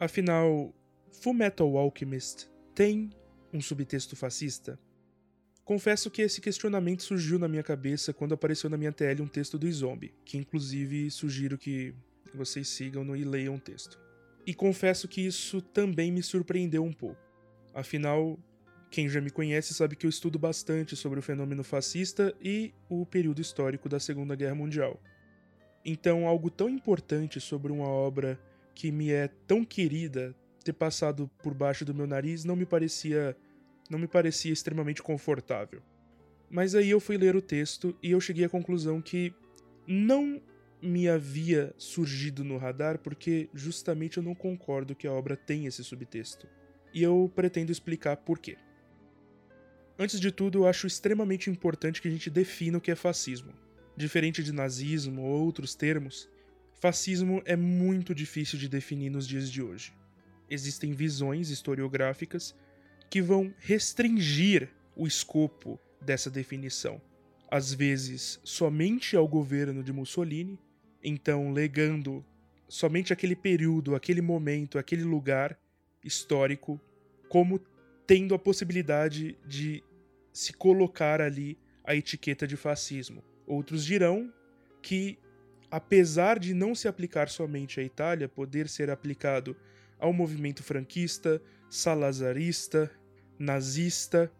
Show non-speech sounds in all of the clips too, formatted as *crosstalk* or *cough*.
Afinal, Full Metal Alchemist tem um subtexto fascista? Confesso que esse questionamento surgiu na minha cabeça quando apareceu na minha TL um texto do Zombie, que inclusive sugiro que vocês sigam e leiam o texto. E confesso que isso também me surpreendeu um pouco. Afinal, quem já me conhece sabe que eu estudo bastante sobre o fenômeno fascista e o período histórico da Segunda Guerra Mundial. Então, algo tão importante sobre uma obra que me é tão querida ter passado por baixo do meu nariz não me parecia não me parecia extremamente confortável. Mas aí eu fui ler o texto e eu cheguei à conclusão que não me havia surgido no radar porque justamente eu não concordo que a obra tenha esse subtexto. E eu pretendo explicar por quê. Antes de tudo, eu acho extremamente importante que a gente defina o que é fascismo. Diferente de nazismo ou outros termos, fascismo é muito difícil de definir nos dias de hoje. Existem visões historiográficas que vão restringir o escopo dessa definição, às vezes somente ao governo de Mussolini, então legando somente aquele período, aquele momento, aquele lugar histórico como tendo a possibilidade de se colocar ali a etiqueta de fascismo. Outros dirão que, apesar de não se aplicar somente à Itália, poder ser aplicado ao movimento franquista, salazarista, nazista,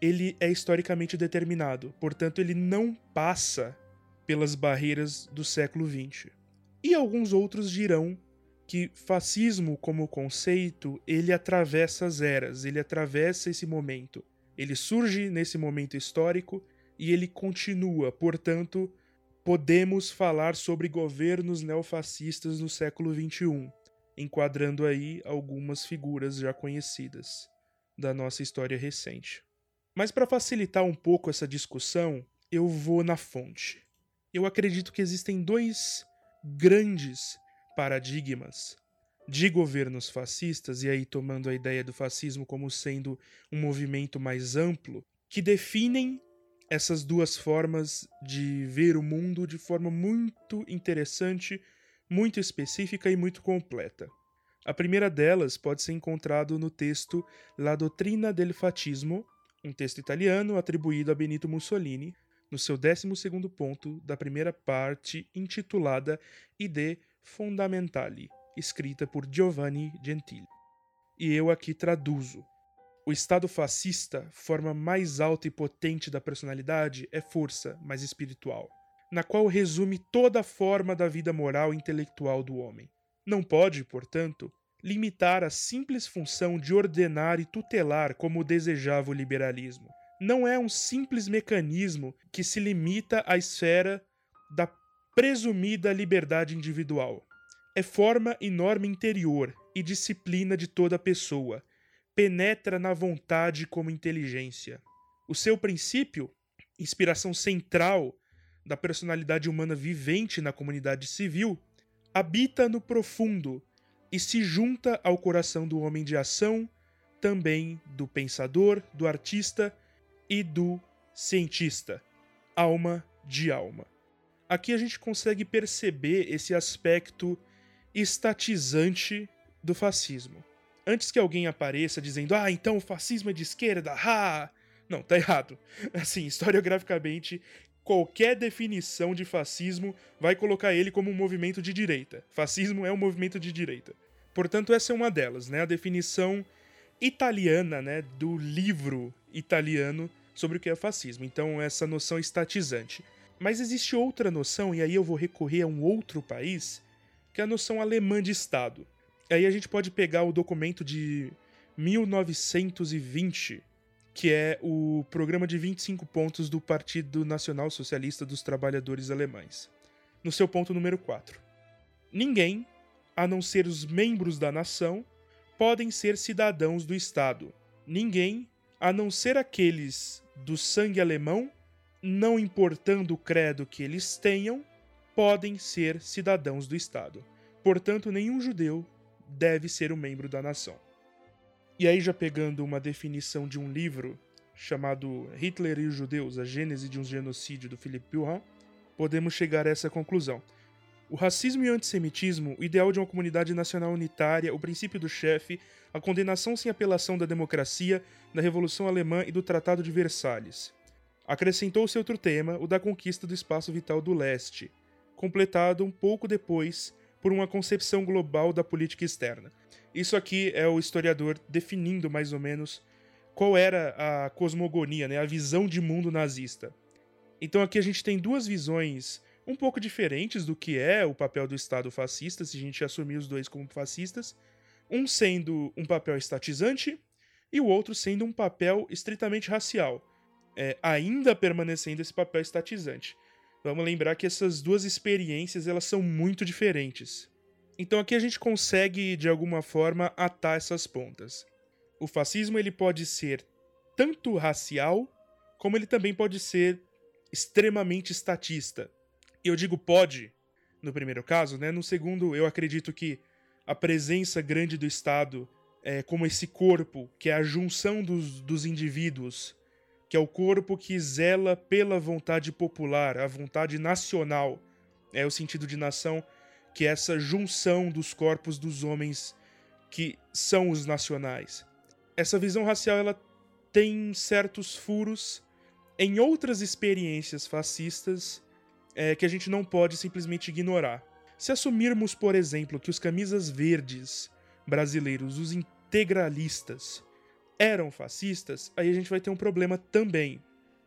ele é historicamente determinado, portanto, ele não passa pelas barreiras do século XX. E alguns outros dirão que fascismo como conceito, ele atravessa as eras, ele atravessa esse momento. Ele surge nesse momento histórico e ele continua, portanto, podemos falar sobre governos neofascistas no século XXI, enquadrando aí algumas figuras já conhecidas da nossa história recente. Mas para facilitar um pouco essa discussão, eu vou na fonte. Eu acredito que existem dois grandes paradigmas de governos fascistas, e aí tomando a ideia do fascismo como sendo um movimento mais amplo, que definem essas duas formas de ver o mundo de forma muito interessante, muito específica e muito completa. A primeira delas pode ser encontrado no texto La Dottrina del Fascismo, um texto italiano atribuído a Benito Mussolini, no seu 12 ponto da primeira parte intitulada Ide Fondamentali, escrita por Giovanni Gentili. E eu aqui traduzo. O estado fascista, forma mais alta e potente da personalidade, é força mais espiritual, na qual resume toda a forma da vida moral e intelectual do homem. Não pode, portanto, limitar a simples função de ordenar e tutelar como desejava o liberalismo. Não é um simples mecanismo que se limita à esfera da presumida liberdade individual. É forma e norma interior e disciplina de toda pessoa. Penetra na vontade como inteligência. O seu princípio, inspiração central da personalidade humana vivente na comunidade civil, habita no profundo e se junta ao coração do homem de ação, também do pensador, do artista e do cientista. Alma de alma. Aqui a gente consegue perceber esse aspecto estatizante do fascismo. Antes que alguém apareça dizendo, ah, então o fascismo é de esquerda, ha! Não, tá errado. *laughs* Assim, historiograficamente, qualquer definição de fascismo vai colocar ele como um movimento de direita. Fascismo é um movimento de direita. Portanto, essa é uma delas, né? A definição italiana, né, do livro italiano sobre o que é fascismo. Então, essa noção estatizante. Mas existe outra noção, e aí eu vou recorrer a um outro país, que é a noção alemã de Estado. Aí a gente pode pegar o documento de 1920, que é o programa de 25 pontos do Partido Nacional Socialista dos Trabalhadores Alemães. No seu ponto número 4. Ninguém, a não ser os membros da nação, podem ser cidadãos do Estado. Ninguém, a não ser aqueles do sangue alemão, não importando o credo que eles tenham, podem ser cidadãos do Estado. Portanto, nenhum judeu deve ser um membro da nação. E aí, já pegando uma definição de um livro chamado Hitler e os Judeus, a Gênese de um Genocídio, do Philippe Buhan, podemos chegar a essa conclusão. O racismo e o antissemitismo, o ideal de uma comunidade nacional unitária, o princípio do chefe, a condenação sem apelação da democracia, da Revolução Alemã e do Tratado de Versalhes. Acrescentou-se outro tema, o da conquista do espaço vital do leste, completado um pouco depois por uma concepção global da política externa. Isso aqui é o historiador definindo mais ou menos qual era a cosmogonia, né, a visão de mundo nazista. Então aqui a gente tem duas visões um pouco diferentes do que é o papel do Estado fascista, se a gente assumir os dois como fascistas, um sendo um papel estatizante e o outro sendo um papel estritamente racial, é, ainda permanecendo esse papel estatizante. Vamos lembrar que essas duas experiências elas são muito diferentes. Então aqui a gente consegue de alguma forma atar essas pontas. O fascismo ele pode ser tanto racial como ele também pode ser extremamente estatista. E eu digo pode, no primeiro caso, né? No segundo, eu acredito que a presença grande do Estado é, como esse corpo, que é a junção dos, dos indivíduos, que é o corpo que zela pela vontade popular, a vontade nacional, é o sentido de nação, que é essa junção dos corpos dos homens que são os nacionais. Essa visão racial ela tem certos furos em outras experiências fascistas é, que a gente não pode simplesmente ignorar. Se assumirmos, por exemplo, que os camisas verdes brasileiros, os integralistas, eram fascistas, aí a gente vai ter um problema também.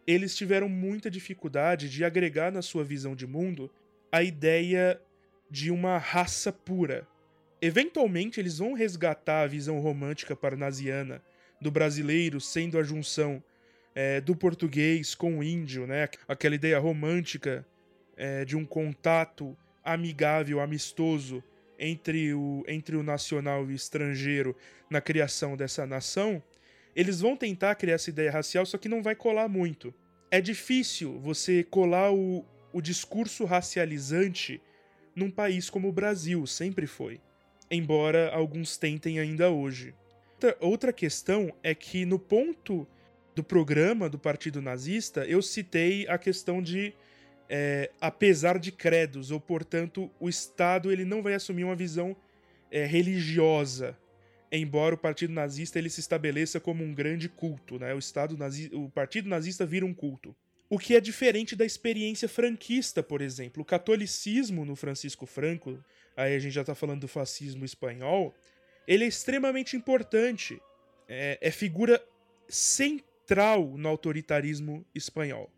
Eles tiveram muita dificuldade de agregar na sua visão de mundo a ideia de uma raça pura. Eventualmente, eles vão resgatar a visão romântica parnasiana do brasileiro sendo a junção é, do português com o índio, né? Aquela ideia romântica é, de um contato amigável, amistoso entre o, entre o nacional e o estrangeiro na criação dessa nação, eles vão tentar criar essa ideia racial, só que não vai colar muito. É difícil você colar o, o discurso racializante num país como o Brasil, sempre foi. Embora alguns tentem ainda hoje. Outra questão é que no ponto do programa do Partido Nazista, eu citei a questão de é, apesar de credos, ou portanto o Estado ele não vai assumir uma visão é, religiosa, embora o Partido Nazista ele se estabeleça como um grande culto, né? O Estado nazi, o Partido Nazista vira um culto. O que é diferente da experiência franquista, por exemplo. O catolicismo no Francisco Franco, aí a gente já está falando do fascismo espanhol, ele é extremamente importante. É, é figura central no autoritarismo espanhol.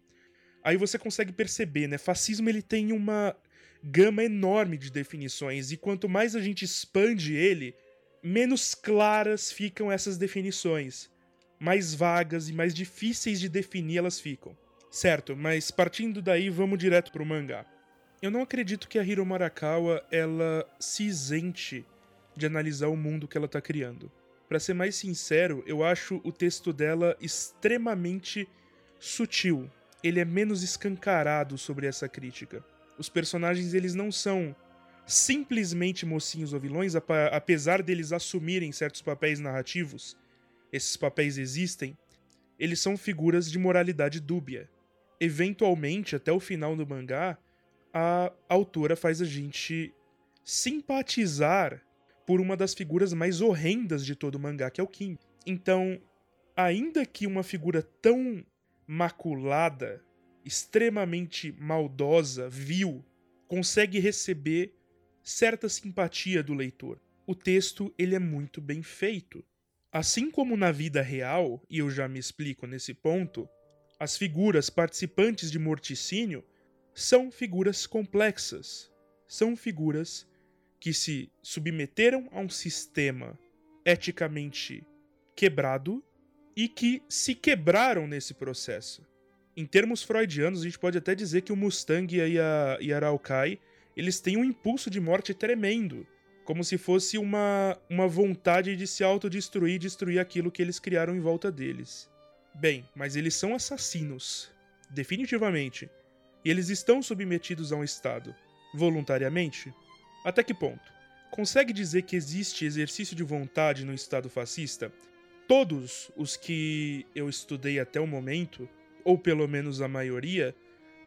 Aí você consegue perceber, né? Fascismo ele tem uma gama enorme de definições e quanto mais a gente expande ele, menos claras ficam essas definições, mais vagas e mais difíceis de definir elas ficam. Certo, mas partindo daí, vamos direto pro mangá. Eu não acredito que a Hiro Marakawa ela se isente de analisar o mundo que ela está criando. Para ser mais sincero, eu acho o texto dela extremamente sutil. Ele é menos escancarado sobre essa crítica. Os personagens eles não são simplesmente mocinhos ou vilões, apesar deles assumirem certos papéis narrativos. Esses papéis existem. Eles são figuras de moralidade dúbia. Eventualmente, até o final do mangá, a autora faz a gente simpatizar por uma das figuras mais horrendas de todo o mangá, que é o Kim. Então, ainda que uma figura tão maculada, extremamente maldosa, vil, consegue receber certa simpatia do leitor. O texto ele é muito bem feito. Assim como na vida real, e eu já me explico nesse ponto, as figuras participantes de morticínio são figuras complexas, são figuras que se submeteram a um sistema eticamente quebrado e que se quebraram nesse processo. Em termos freudianos, a gente pode até dizer que o Mustang e a, e a eles têm um impulso de morte tremendo, como se fosse uma, uma vontade de se autodestruir e destruir aquilo que eles criaram em volta deles. Bem, mas eles são assassinos, definitivamente, e eles estão submetidos a um Estado, voluntariamente? Até que ponto? Consegue dizer que existe exercício de vontade no Estado fascista? Todos os que eu estudei até o momento, ou pelo menos a maioria,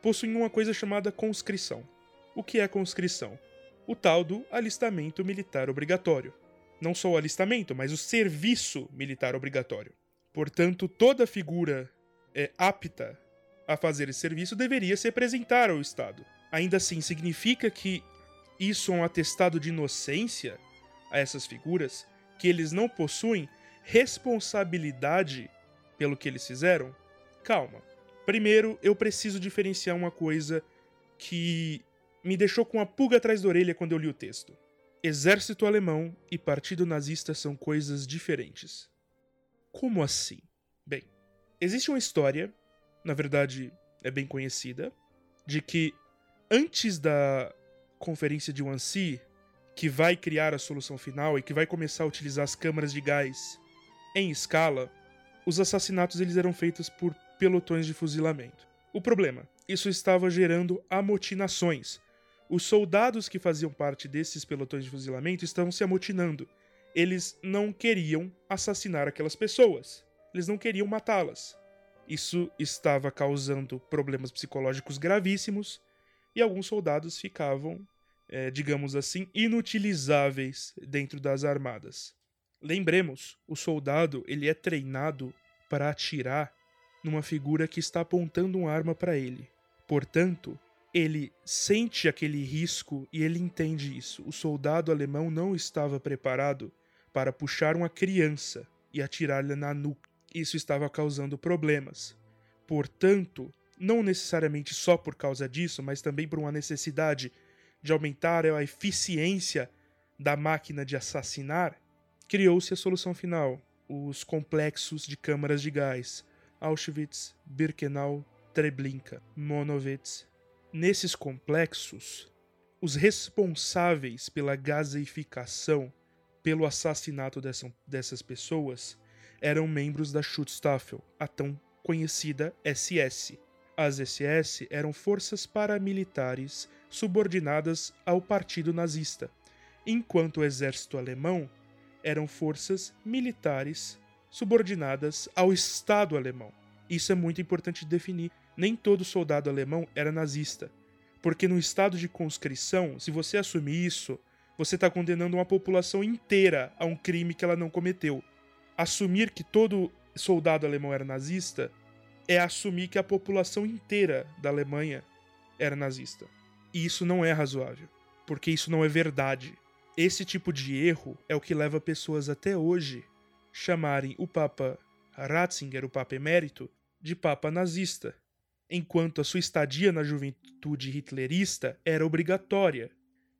possuem uma coisa chamada conscrição. O que é conscrição? o tal do alistamento militar obrigatório. Não só o alistamento, mas o serviço militar obrigatório. Portanto, toda figura é, apta a fazer esse serviço deveria se apresentar ao Estado. Ainda assim, significa que isso é um atestado de inocência a essas figuras, que eles não possuem responsabilidade pelo que eles fizeram? Calma. Primeiro, eu preciso diferenciar uma coisa que me deixou com a pulga atrás da orelha quando eu li o texto. Exército alemão e partido nazista são coisas diferentes. Como assim? Bem, existe uma história na verdade é bem conhecida, de que antes da conferência de Wannsee, que vai criar a solução final e que vai começar a utilizar as câmaras de gás em escala, os assassinatos eles eram feitos por pelotões de fuzilamento. O problema, isso estava gerando amotinações. Os soldados que faziam parte desses pelotões de fuzilamento estavam se amotinando. Eles não queriam assassinar aquelas pessoas. Eles não queriam matá-las. Isso estava causando problemas psicológicos gravíssimos e alguns soldados ficavam, é, digamos assim, inutilizáveis dentro das armadas. Lembremos, o soldado ele é treinado para atirar numa figura que está apontando uma arma para ele. Portanto, ele sente aquele risco e ele entende isso. O soldado alemão não estava preparado para puxar uma criança e atirar-lhe na nuca isso estava causando problemas. Portanto, não necessariamente só por causa disso, mas também por uma necessidade de aumentar a eficiência da máquina de assassinar, criou-se a solução final: os complexos de câmaras de gás Auschwitz, Birkenau, Treblinka, Monowitz. Nesses complexos, os responsáveis pela gaseificação, pelo assassinato dessa, dessas pessoas, eram membros da Schutzstaffel, a tão conhecida SS. As SS eram forças paramilitares subordinadas ao partido nazista, enquanto o exército alemão eram forças militares subordinadas ao Estado alemão. Isso é muito importante de definir. Nem todo soldado alemão era nazista, porque no estado de conscrição, se você assumir isso, você está condenando uma população inteira a um crime que ela não cometeu assumir que todo soldado alemão era nazista é assumir que a população inteira da Alemanha era nazista. E isso não é razoável, porque isso não é verdade. Esse tipo de erro é o que leva pessoas até hoje chamarem o Papa Ratzinger, o Papa Emérito, de Papa nazista, enquanto a sua estadia na juventude hitlerista era obrigatória.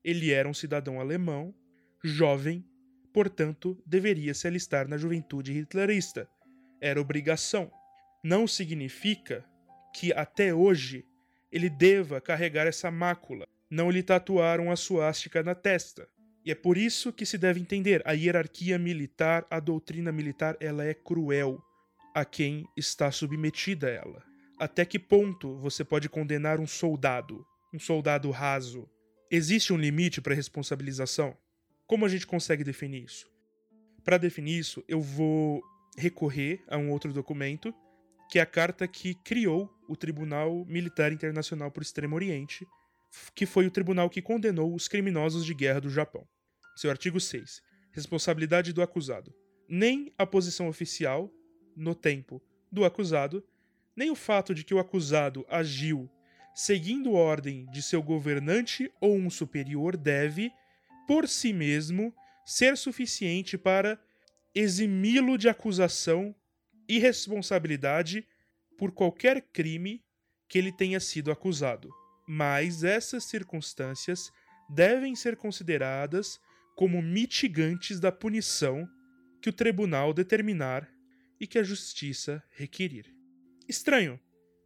Ele era um cidadão alemão, jovem, portanto, deveria se alistar na juventude hitlerista. Era obrigação. Não significa que até hoje ele deva carregar essa mácula. Não lhe tatuaram a suástica na testa. E é por isso que se deve entender a hierarquia militar, a doutrina militar, ela é cruel a quem está submetida a ela. Até que ponto você pode condenar um soldado, um soldado raso? Existe um limite para responsabilização? Como a gente consegue definir isso? Para definir isso, eu vou recorrer a um outro documento, que é a carta que criou o Tribunal Militar Internacional por Extremo Oriente, que foi o tribunal que condenou os criminosos de guerra do Japão. Seu artigo 6. Responsabilidade do acusado. Nem a posição oficial, no tempo, do acusado, nem o fato de que o acusado agiu seguindo ordem de seu governante ou um superior deve, por si mesmo ser suficiente para eximi-lo de acusação e responsabilidade por qualquer crime que ele tenha sido acusado. Mas essas circunstâncias devem ser consideradas como mitigantes da punição que o tribunal determinar e que a justiça requerir. Estranho.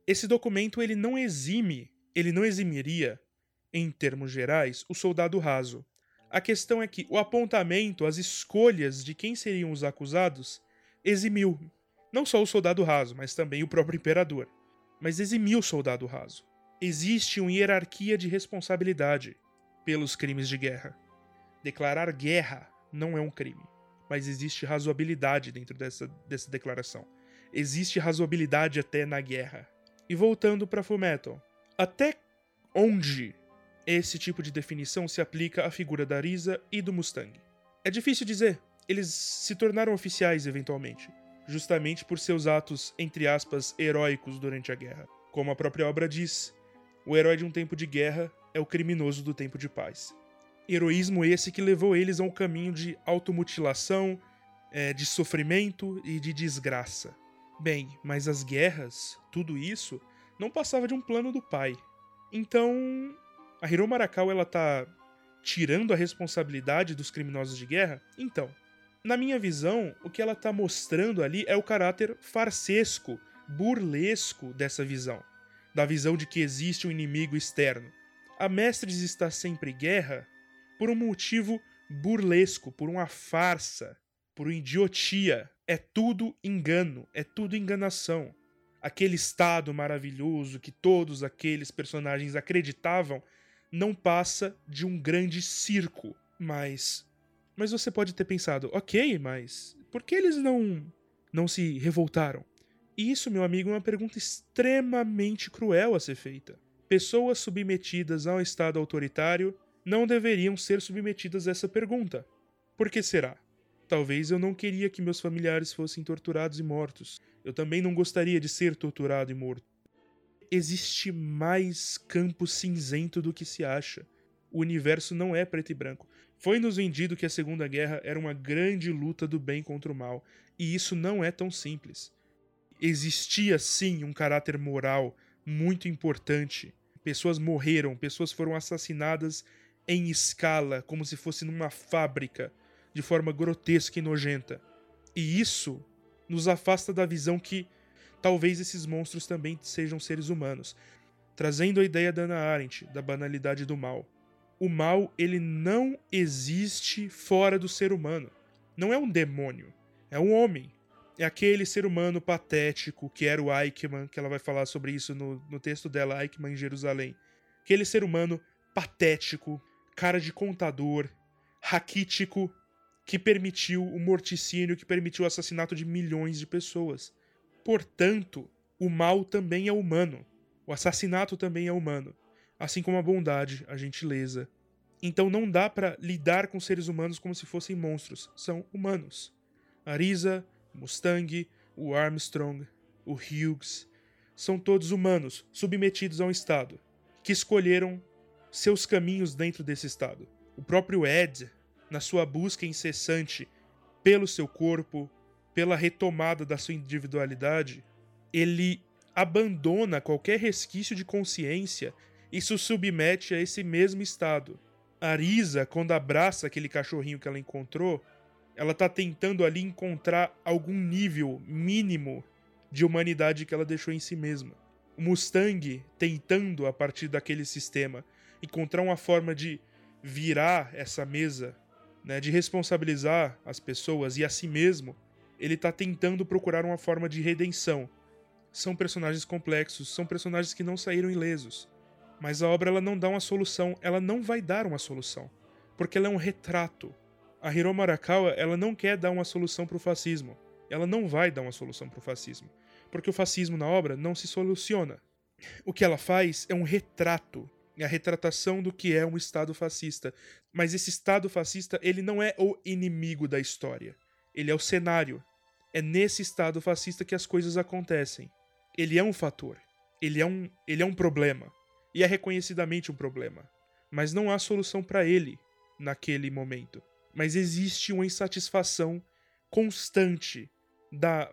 Esse documento ele não exime, ele não eximiria, em termos gerais, o soldado raso. A questão é que o apontamento, as escolhas de quem seriam os acusados, eximiu não só o soldado raso, mas também o próprio imperador. Mas eximiu o soldado raso. Existe uma hierarquia de responsabilidade pelos crimes de guerra. Declarar guerra não é um crime, mas existe razoabilidade dentro dessa, dessa declaração. Existe razoabilidade até na guerra. E voltando para Fullmetal, até onde esse tipo de definição se aplica à figura da Arisa e do Mustang. É difícil dizer, eles se tornaram oficiais eventualmente, justamente por seus atos, entre aspas, heróicos durante a guerra. Como a própria obra diz, o herói de um tempo de guerra é o criminoso do tempo de paz. Heroísmo esse que levou eles a um caminho de automutilação, é, de sofrimento e de desgraça. Bem, mas as guerras, tudo isso, não passava de um plano do pai. Então, a Hiro Marakawa ela tá tirando a responsabilidade dos criminosos de guerra? Então, na minha visão, o que ela tá mostrando ali é o caráter farsesco, burlesco dessa visão, da visão de que existe um inimigo externo. A Mestres está sempre guerra por um motivo burlesco, por uma farsa, por uma idiotia. É tudo engano, é tudo enganação. Aquele estado maravilhoso que todos aqueles personagens acreditavam não passa de um grande circo. Mas. Mas você pode ter pensado, ok, mas por que eles não. não se revoltaram? E isso, meu amigo, é uma pergunta extremamente cruel a ser feita. Pessoas submetidas a um Estado autoritário não deveriam ser submetidas a essa pergunta. Por que será? Talvez eu não queria que meus familiares fossem torturados e mortos. Eu também não gostaria de ser torturado e morto. Existe mais campo cinzento do que se acha. O universo não é preto e branco. Foi nos vendido que a Segunda Guerra era uma grande luta do bem contra o mal, e isso não é tão simples. Existia sim um caráter moral muito importante. Pessoas morreram, pessoas foram assassinadas em escala, como se fosse numa fábrica, de forma grotesca e nojenta. E isso nos afasta da visão que talvez esses monstros também sejam seres humanos, trazendo a ideia da Ana Arendt, da banalidade do mal. O mal, ele não existe fora do ser humano. Não é um demônio, é um homem. É aquele ser humano patético que era o Eichmann, que ela vai falar sobre isso no, no texto dela, Eichmann em Jerusalém. Aquele ser humano patético, cara de contador, raquítico, que permitiu o morticínio, que permitiu o assassinato de milhões de pessoas. Portanto, o mal também é humano. O assassinato também é humano. Assim como a bondade, a gentileza. Então não dá para lidar com seres humanos como se fossem monstros. São humanos. Arisa, Mustang, o Armstrong, o Hughes, são todos humanos, submetidos a um Estado, que escolheram seus caminhos dentro desse estado. O próprio Ed, na sua busca incessante pelo seu corpo, pela retomada da sua individualidade, ele abandona qualquer resquício de consciência e se submete a esse mesmo estado. A Risa, quando abraça aquele cachorrinho que ela encontrou, ela está tentando ali encontrar algum nível mínimo de humanidade que ela deixou em si mesma. O Mustang tentando, a partir daquele sistema, encontrar uma forma de virar essa mesa, né, de responsabilizar as pessoas e a si mesmo, ele está tentando procurar uma forma de redenção. São personagens complexos, são personagens que não saíram ilesos. Mas a obra ela não dá uma solução, ela não vai dar uma solução, porque ela é um retrato. A Hiro Marakawa ela não quer dar uma solução para o fascismo. Ela não vai dar uma solução para o fascismo, porque o fascismo na obra não se soluciona. O que ela faz é um retrato a retratação do que é um Estado fascista. Mas esse Estado fascista, ele não é o inimigo da história. Ele é o cenário. É nesse Estado fascista que as coisas acontecem. Ele é um fator. Ele é um, ele é um problema. E é reconhecidamente um problema. Mas não há solução para ele naquele momento. Mas existe uma insatisfação constante da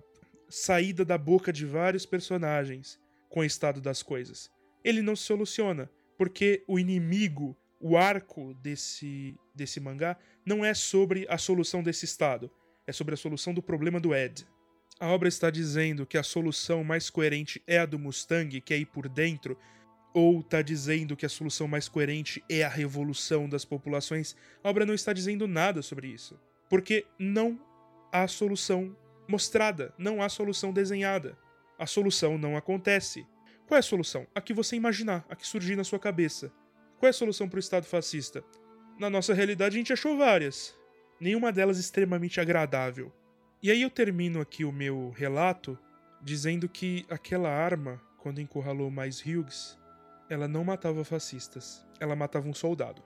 saída da boca de vários personagens com o estado das coisas. Ele não se soluciona porque o inimigo, o arco desse, desse mangá, não é sobre a solução desse estado, é sobre a solução do problema do Ed. A obra está dizendo que a solução mais coerente é a do Mustang, que é ir por dentro, ou está dizendo que a solução mais coerente é a revolução das populações. A obra não está dizendo nada sobre isso, porque não há solução mostrada, não há solução desenhada. A solução não acontece. Qual é a solução? A que você imaginar, a que surgir na sua cabeça. Qual é a solução para o Estado fascista? Na nossa realidade, a gente achou várias. Nenhuma delas extremamente agradável. E aí eu termino aqui o meu relato dizendo que aquela arma, quando encurralou mais Hughes, Ela não matava fascistas, ela matava um soldado.